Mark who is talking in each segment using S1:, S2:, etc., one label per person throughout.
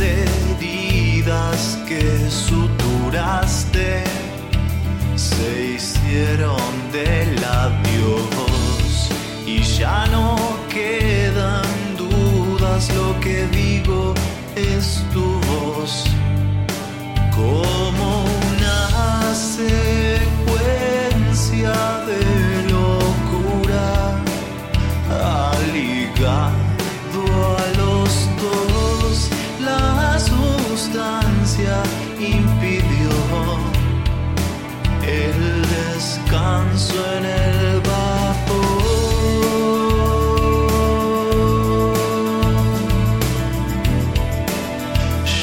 S1: heridas que su descanso en el vapor.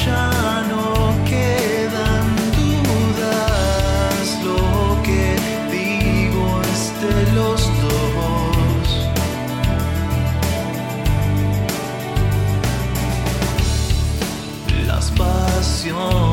S1: Ya no quedan dudas, lo que digo es de los dos. Las pasiones.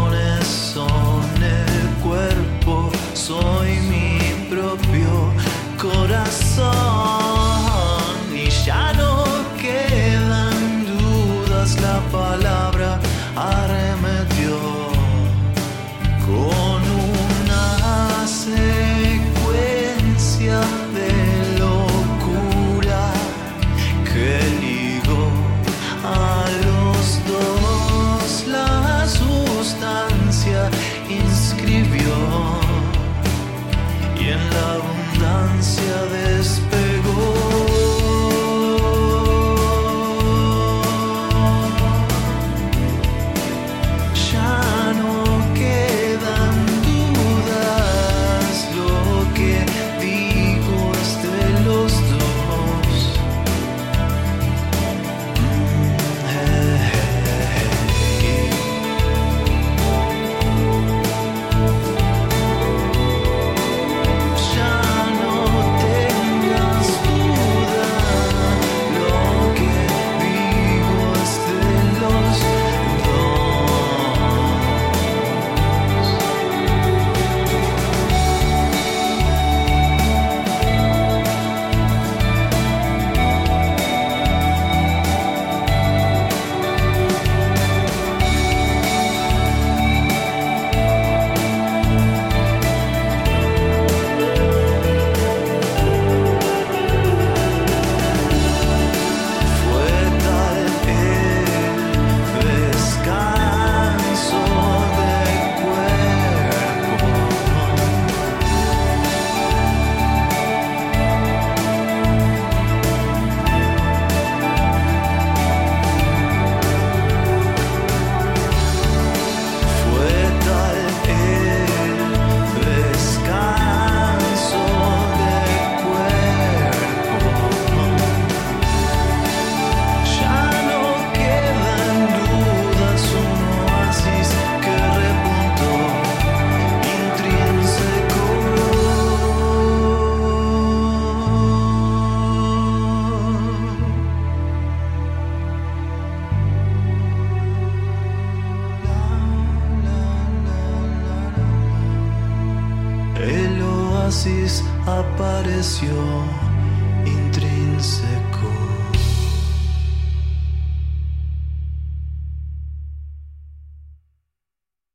S1: oasis apareció intrínseco.